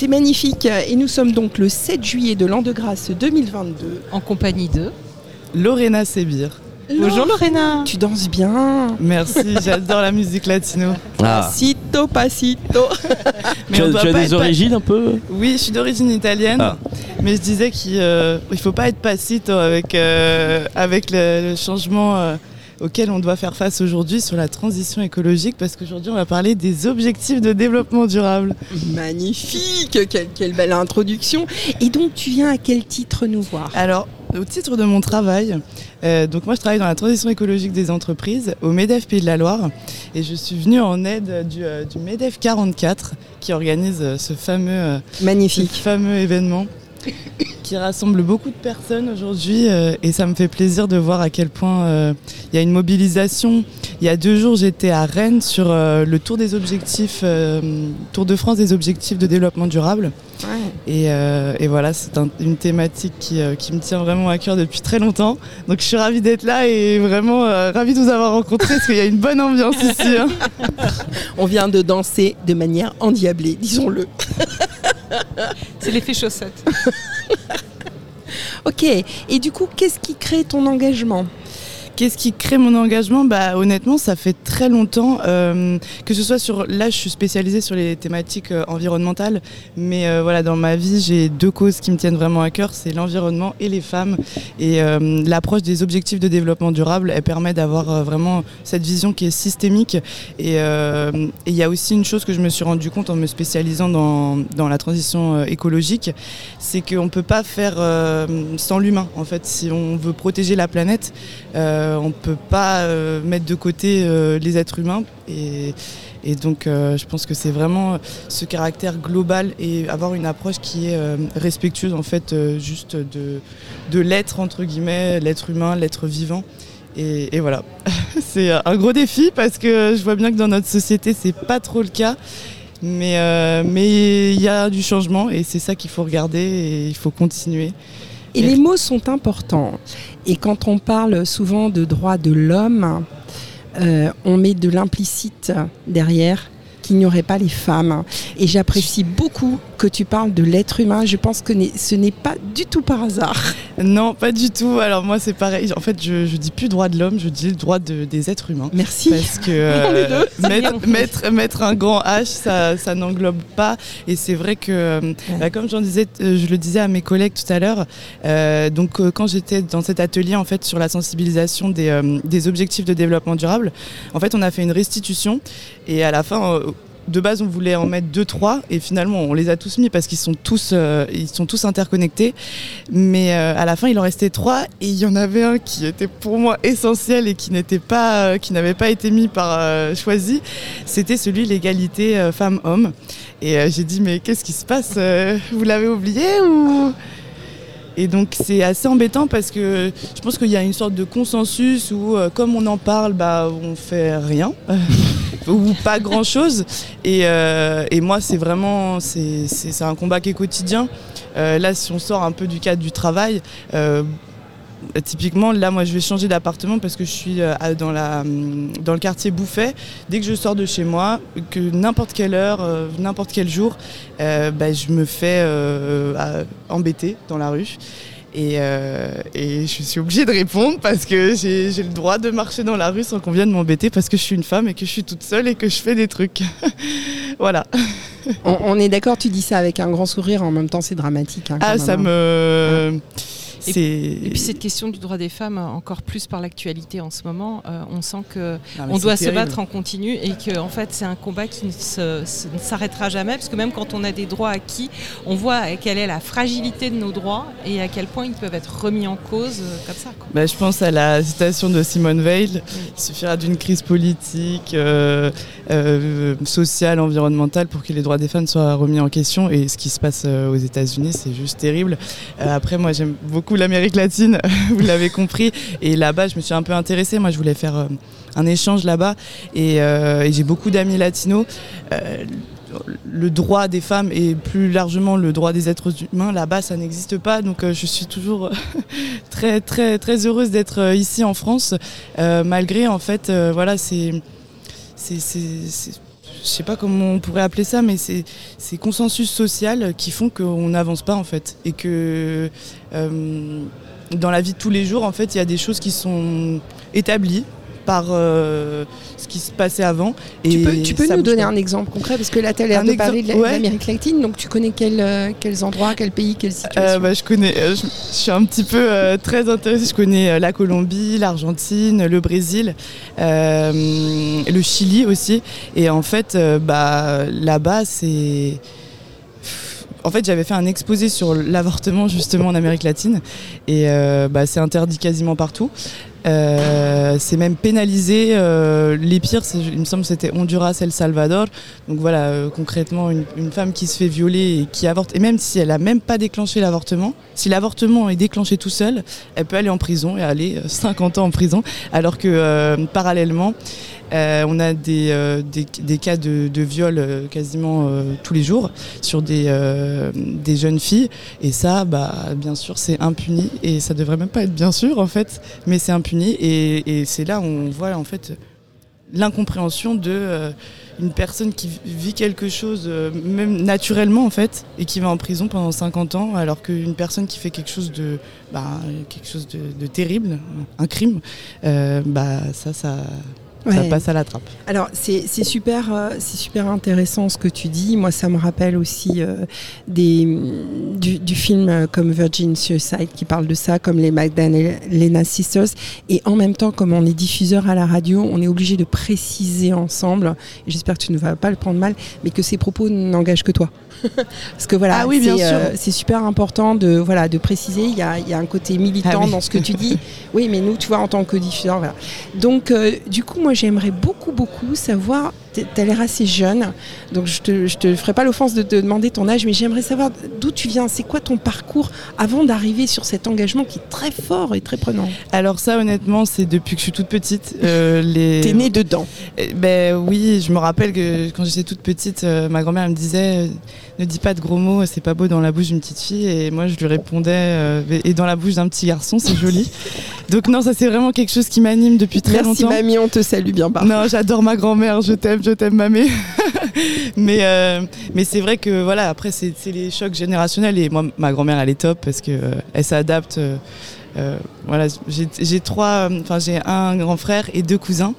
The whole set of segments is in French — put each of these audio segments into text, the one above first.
C'est magnifique. Et nous sommes donc le 7 juillet de l'an de grâce 2022. En compagnie de Lorena Sebir. Bonjour Lorena. Tu danses bien. Merci, j'adore la musique latino. Ah. Pasito, pasito. Mais Tu on as, doit tu as pas des origines un peu Oui, je suis d'origine italienne, Ah. mais je disais qu'il ne faut pas être passito avec, euh, avec le, le changement euh, auquel on doit faire face aujourd'hui sur la transition écologique, parce qu'aujourd'hui on va parler des objectifs de développement durable. Magnifique. Quelle, quelle belle introduction. Et donc, tu viens à quel titre nous voir? Alors, au titre de mon travail, euh, donc moi je travaille dans la transition écologique des entreprises au MEDEF Pays de la Loire et je suis venue en aide du, euh, du MEDEF 44 qui organise euh, ce fameux, euh, ce Magnifique. fameux événement qui rassemble beaucoup de personnes aujourd'hui euh, et ça me fait plaisir de voir à quel point euh, il y a une mobilisation. Il y a deux jours j'étais à Rennes sur euh, le tour des objectifs, Tour de France des objectifs de développement durable. Ouais. Et, et voilà, c'est un- une thématique qui, qui me tient vraiment à cœur depuis très longtemps. Donc je suis ravie d'être là et vraiment ravie de vous avoir rencontré parce qu'il y a une bonne ambiance ici. hein. On vient de danser de manière endiablée, disons-le. C'est l'effet chaussette. Ok. Et du coup, qu'est-ce qui crée ton engagement? Qu'est-ce qui crée mon engagement Bah honnêtement, ça fait très longtemps euh, que ce soit sur. Là, je suis spécialisée sur les thématiques euh, environnementales, mais euh, voilà, dans ma vie, j'ai deux causes qui me tiennent vraiment à cœur, c'est l'environnement et les femmes. Et l'approche des objectifs de développement durable, elle permet d'avoir vraiment cette vision qui est systémique. Et il y a aussi une chose que je me suis rendu compte en me spécialisant dans, dans la transition écologique, c'est qu'on ne peut pas faire sans l'humain. En fait, si on veut protéger la planète, on ne peut pas euh, mettre de côté euh, les êtres humains. Et, et donc, euh, je pense que c'est vraiment ce caractère global et avoir une approche qui est euh, respectueuse, en fait, euh, juste de, de l'être, entre guillemets, l'être humain, l'être vivant. Et, et voilà, c'est un gros défi parce que je vois bien que dans notre société, c'est pas trop le cas. Mais euh, mais il y a du changement et c'est ça qu'il faut regarder et il faut continuer. Et les mots sont importants. Et quand on parle souvent de droits de l'homme, euh, on met de l'implicite derrière qu'il n'y aurait pas les femmes. Et j'apprécie beaucoup que tu parles de l'être humain. Je pense que ce n'est pas du tout par hasard. Non, pas du tout. Alors moi, c'est pareil. En fait, je, je dis plus droit de l'homme, je dis le droit de- des êtres humains. Merci. Parce que euh, mettre, mettre, mettre un grand H, ça, ça n'englobe pas. Et c'est vrai que, bah, comme j'en disais, euh, je le disais à mes collègues tout à l'heure, euh, donc euh, quand j'étais dans cet atelier en fait sur la sensibilisation des, des objectifs de développement durable, en fait, on a fait une restitution et à la fin. De base, on voulait en mettre deux, trois, et finalement, on les a tous mis parce qu'ils sont tous, euh, ils sont tous interconnectés. Mais euh, à la fin, il en restait trois, et il y en avait un qui était pour moi essentiel et qui n'était pas, euh, qui n'avait pas été mis par choisi. C'était celui l'égalité femmes-hommes. Et j'ai dit, mais qu'est-ce qui se passe Vous l'avez oublié ou? Et donc c'est assez embêtant parce que je pense qu'il y a une sorte de consensus où comme on en parle, bah on fait rien ou pas grand chose. Et, euh, et moi c'est vraiment c'est c'est- un combat qui est quotidien. Euh, là si on sort un peu du cadre du travail. euh, Typiquement, là, moi, je vais changer d'appartement parce que je suis dans, la, hum, dans le quartier Bouffet. Dès que je sors de chez moi, que n'importe quelle heure, n'importe quel jour, bah, je me fais embêter dans la rue. Et, euh, et je suis obligée de répondre parce que j'ai le droit de marcher dans la rue sans qu'on vienne m'embêter parce que je suis une femme et que je suis toute seule et que je fais des trucs. voilà. On, on est d'accord, tu dis ça avec un grand sourire, en même temps c'est dramatique. hein, Ah, ça hein. me. Et- puis cette question du droit des femmes, encore plus par l'actualité en ce moment, euh, on sent que on doit se battre en continu et que en fait c'est un combat qui ne se- se- ne s'arrêtera jamais parce que même quand on a des droits acquis, on voit quelle est la fragilité de nos droits et à quel point ils peuvent être remis en cause euh, comme ça. quoi. Bah, je pense à la citation de Simone Veil. Il suffira d'une crise politique, euh, sociale, environnementale pour que les droits des femmes soient remis en question. Et ce qui se passe aux États-Unis, c'est juste terrible. Après, moi, j'aime beaucoup l'Amérique latine, vous l'avez compris. Et là-bas, je me suis un peu intéressée. Moi, je voulais faire euh, un échange là-bas. Et, euh, et j'ai beaucoup d'amis latinos. Euh, le droit des femmes et plus largement le droit des êtres humains là-bas ça n'existe pas donc je suis toujours très très très heureuse d'être ici en France malgré en fait euh, voilà c'est- je sais pas comment on pourrait appeler ça, mais c'est ces consensus social qui font qu'on n'avance pas en fait. Et que euh, dans la vie de tous les jours, en fait, il y a des choses qui sont établies par euh, ce qui se passait avant. Et tu peux, tu peux nous donner un exemple concret Parce que là, tu as l'air de parler de l'Amérique latine, donc tu connais euh, quels endroits, quels pays, quelles situations bah, Je connais, je, suis un petit peu très intéressée. Je connais la Colombie, l'Argentine, le Brésil, le Chili aussi. Et en fait, bah, là-bas, c'est en fait, j'avais fait un exposé sur l'avortement justement en Amérique latine et euh, bah, c'est interdit quasiment partout. Euh, c'est même pénalisé. Euh, les pires, il me semble, c'était Honduras, El Salvador. Donc voilà, concrètement, une, femme qui se fait violer et qui avorte, et même si elle n'a même pas déclenché l'avortement, si l'avortement est déclenché tout seul, elle peut aller en prison et aller 50 ans en prison, alors que parallèlement, euh, on a des, euh, des, cas de, viol euh, quasiment tous les jours sur des, des jeunes filles. Et ça, bah, bien sûr, c'est impuni. Et ça devrait même pas être bien sûr, en fait, mais c'est impuni. Et, c'est là où on voit, en fait, l'incompréhension de une personne qui vit quelque chose, même naturellement, en fait, et qui va en prison pendant 50 ans, alors qu'une personne qui fait quelque chose de, bah, quelque chose de, terrible, un crime, bah, ça, ça ça passe à la trappe. Alors c'est super, euh, c'est super intéressant ce que tu dis. Moi, ça me rappelle aussi euh, des, du, film euh, comme Virgin Suicide qui parle de ça, comme les Magdalena Sisters. Et en même temps, comme on est diffuseur à la radio, on est obligé de préciser ensemble. J'espère que tu ne vas pas le prendre mal, mais que ces propos n'engagent que toi. Parce que voilà, ah c'est super important de, voilà, de préciser. Il y a, y a un côté militant ah dans ce que tu dis. oui, mais nous, tu vois, en tant que diffuseur, voilà. Donc, du coup, moi, j'aimerais beaucoup, beaucoup savoir, tu as l'air assez jeune, donc je te, je te ferai pas l'offense de te demander ton âge, mais j'aimerais savoir d'où tu viens, c'est quoi ton parcours avant d'arriver sur cet engagement qui est très fort et très prenant Alors ça, honnêtement, c'est depuis que je suis toute petite. Euh, les... T'es née dedans eh, Ben oui, je me rappelle que quand j'étais toute petite, euh, ma grand-mère me disait, euh, ne dis pas de gros mots, c'est pas beau dans la bouche d'une petite fille, et moi je lui répondais, et dans la bouche d'un petit garçon, c'est joli. Donc non, ça c'est vraiment quelque chose qui m'anime depuis très longtemps. Merci mamie, on te salue bien bas. Non, j'adore ma grand-mère, je t'aime, je t'aime mais euh, mais c'est vrai que voilà, après c'est les chocs générationnels et moi ma grand-mère elle est top parce que euh, s'adapte. Voilà, j'ai trois, enfin j'ai un grand frère et deux cousins,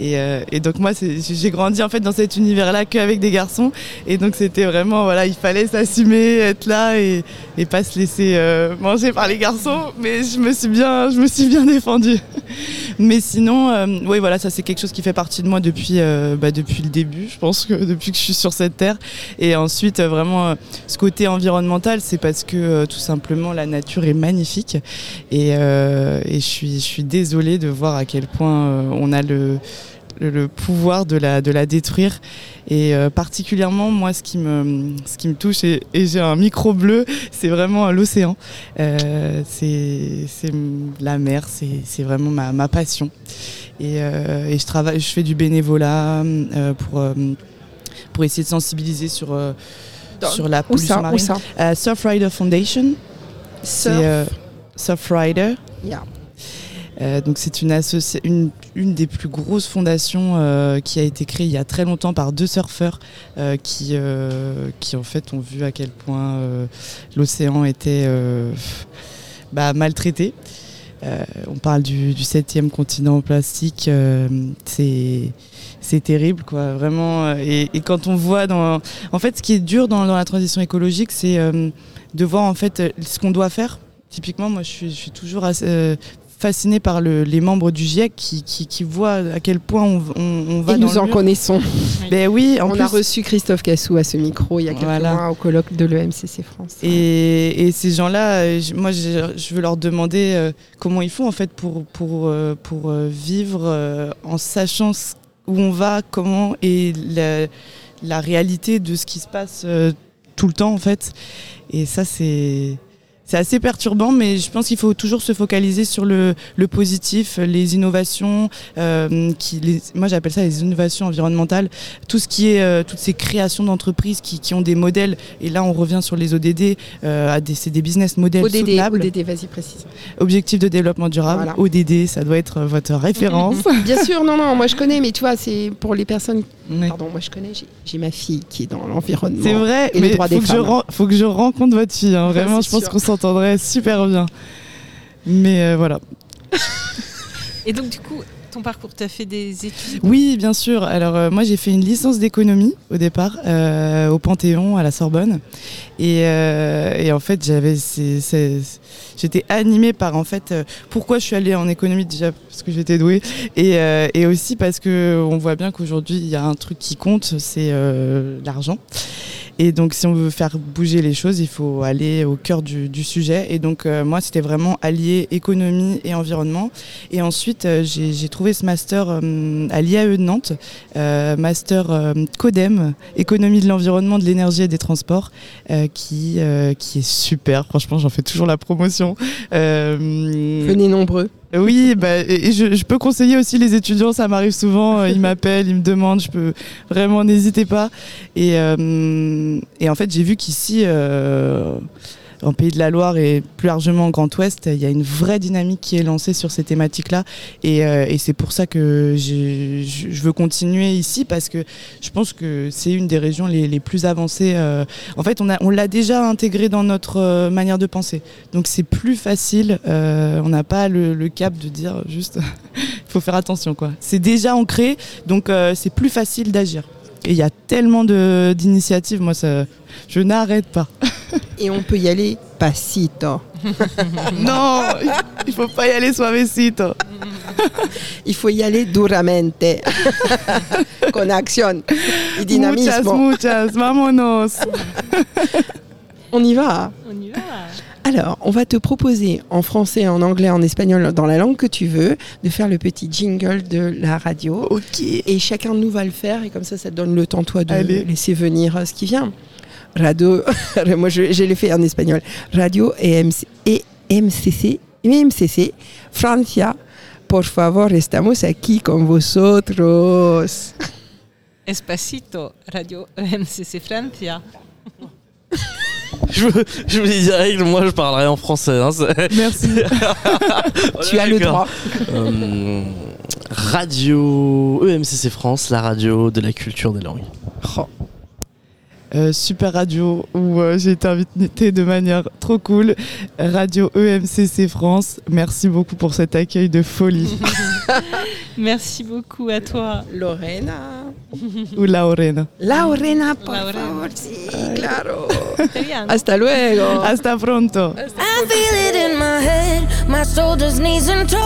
et, et donc moi j'ai grandi en fait dans cet univers-là qu'avec des garçons, et donc c'était vraiment voilà, il fallait s'assumer, être là et, et pas se laisser manger par les garçons, mais je me suis bien, je me suis bien défendue. Mais sinon, euh, oui, voilà, ça c'est quelque chose qui fait partie de moi depuis, euh, bah, depuis le début, je pense que depuis que je suis sur cette terre. Et ensuite, euh, vraiment, ce côté environnemental, c'est parce que tout simplement la nature est magnifique. Et, et je, suis, je suis désolée de voir à quel point on a le le pouvoir de la, de la détruire. Et euh, particulièrement, moi, ce qui me, ce qui me touche, et, j'ai un micro bleu, c'est vraiment l'océan. Euh, c'est la mer, c'est vraiment ma, ma, passion. Et, euh, et, je, travaille, je fais du bénévolat pour, pour essayer de sensibiliser sur, sur la pollution marine. Surfrider Foundation. Surf. Surfrider. Euh, donc c'est une, des plus grosses fondations euh, qui a été créée il y a très longtemps par deux surfeurs euh, qui, qui en fait ont vu à quel point l'océan était bah, maltraité. on parle du, septième continent plastique, c'est c'est terrible quoi vraiment et, quand on voit dans en fait ce qui est dur dans, dans la transition écologique c'est de voir en fait ce qu'on doit faire typiquement moi je suis, je suis toujours assez, fasciné par les membres du GIEC qui, qui, voient à quel point on, on, va. Et nous en connaissons. Ben oui, on a reçu Christophe Cassou à ce micro il y a quelques mois au colloque de l'EMCC France. Et, et ces gens-là, euh, moi je, veux leur demander euh, comment ils font en fait pour, pour, euh, pour vivre en sachant où on va, comment et la, la réalité de ce qui se passe tout le temps en fait. Et ça c'est c'est assez perturbant, mais je pense qu'il faut toujours se focaliser sur le, positif, les innovations, euh, qui, moi j'appelle ça les innovations environnementales, tout ce qui est, euh, toutes ces créations d'entreprises qui, ont des modèles, et là on revient sur les ODD, euh, c'est des business models ODD, soutenables. ODD, vas-y précise. Objectif de développement durable, ODD, ça doit être votre référence. Bien sûr, non, non, moi je connais, mais tu vois, c'est pour les personnes Pardon, moi je connais, j'ai- ma fille qui est dans l'environnement. C'est vrai, Et les mais droits faut des que, je femmes. faut que je rencontre votre fille. hein. Vraiment, je pense qu'on s'entendrait super bien. Mais euh, voilà. Et donc, du coup, ton parcours, tu as fait des études Oui, bien sûr. Alors euh, moi j'ai fait une licence d'économie au départ euh, au Panthéon à la Sorbonne et, euh, en fait j'avais j'étais animée par en fait pourquoi je suis allée en économie déjà parce que j'étais douée et, et aussi parce que on voit bien qu'aujourd'hui il y a un truc qui compte c'est l'argent. Et donc, si on veut faire bouger les choses, il faut aller au cœur du, sujet. Et donc, euh, moi, c'était vraiment allier économie et environnement. Et ensuite, euh, j'ai trouvé ce master euh, à l'IAE de Nantes, master CODEM, économie de l'environnement, de l'énergie et des transports, qui, qui est super. Franchement, j'en fais toujours la promotion. Venez nombreux. Oui, bah, et et je, je peux conseiller aussi les étudiants, ça m'arrive souvent, euh, ils m'appellent, ils me demandent, je peux vraiment, n'hésitez pas. Et, euh, et en fait, j'ai vu qu'ici, euh, en Pays de la Loire et plus largement en Grand Ouest, il y a une vraie dynamique qui est lancée sur ces thématiques-là. Et, euh, et c'est pour ça que je je veux continuer ici parce que je pense que c'est une des régions les, les plus avancées. euh. En fait, on a- on l'a déjà intégré dans notre euh, manière de penser. Donc c'est plus facile. euh, on n'a pas le, le cap de dire juste, il faut faire attention quoi. C'est déjà ancré, donc euh, c'est plus facile d'agir. Et il y a tellement de- d'initiatives, moi ça, je n'arrête pas. Et on peut y aller pasito. non, il faut pas y aller suavecito. Il faut y aller duramente. Con action et Muchas, dynamisme. muchas, vámonos. On y va. On y va. Alors, on va te proposer en français, en anglais, en espagnol, dans la langue que tu veux, de faire le petit jingle de la radio. Ok. Et chacun de nous va le faire, et comme ça, ça te donne le temps, toi, de Allez. laisser venir euh, ce qui vient. Radio, moi je, je l'ai fait en espagnol. Radio EMC, EMCC, EMCC, Francia, por favor, estamos aquí con vosotros. Espacito, Radio EMCC Francia. Je, je me dis direct, moi je parlerai en français. hein, Merci. tu as le droit. Euh, radio EMCC France, la radio de la culture des langues. Oh, Euh, super radio où euh, j'ai été invitée de manière trop cool. Radio EMCC France. Merci beaucoup pour cet accueil de folie. Merci beaucoup à toi. Lorena. Ou Laurena. Lorena, por Lorena. favor, sí, claro. Hasta luego. Hasta pronto. I feel it in my head, my shoulders, knees, and toes.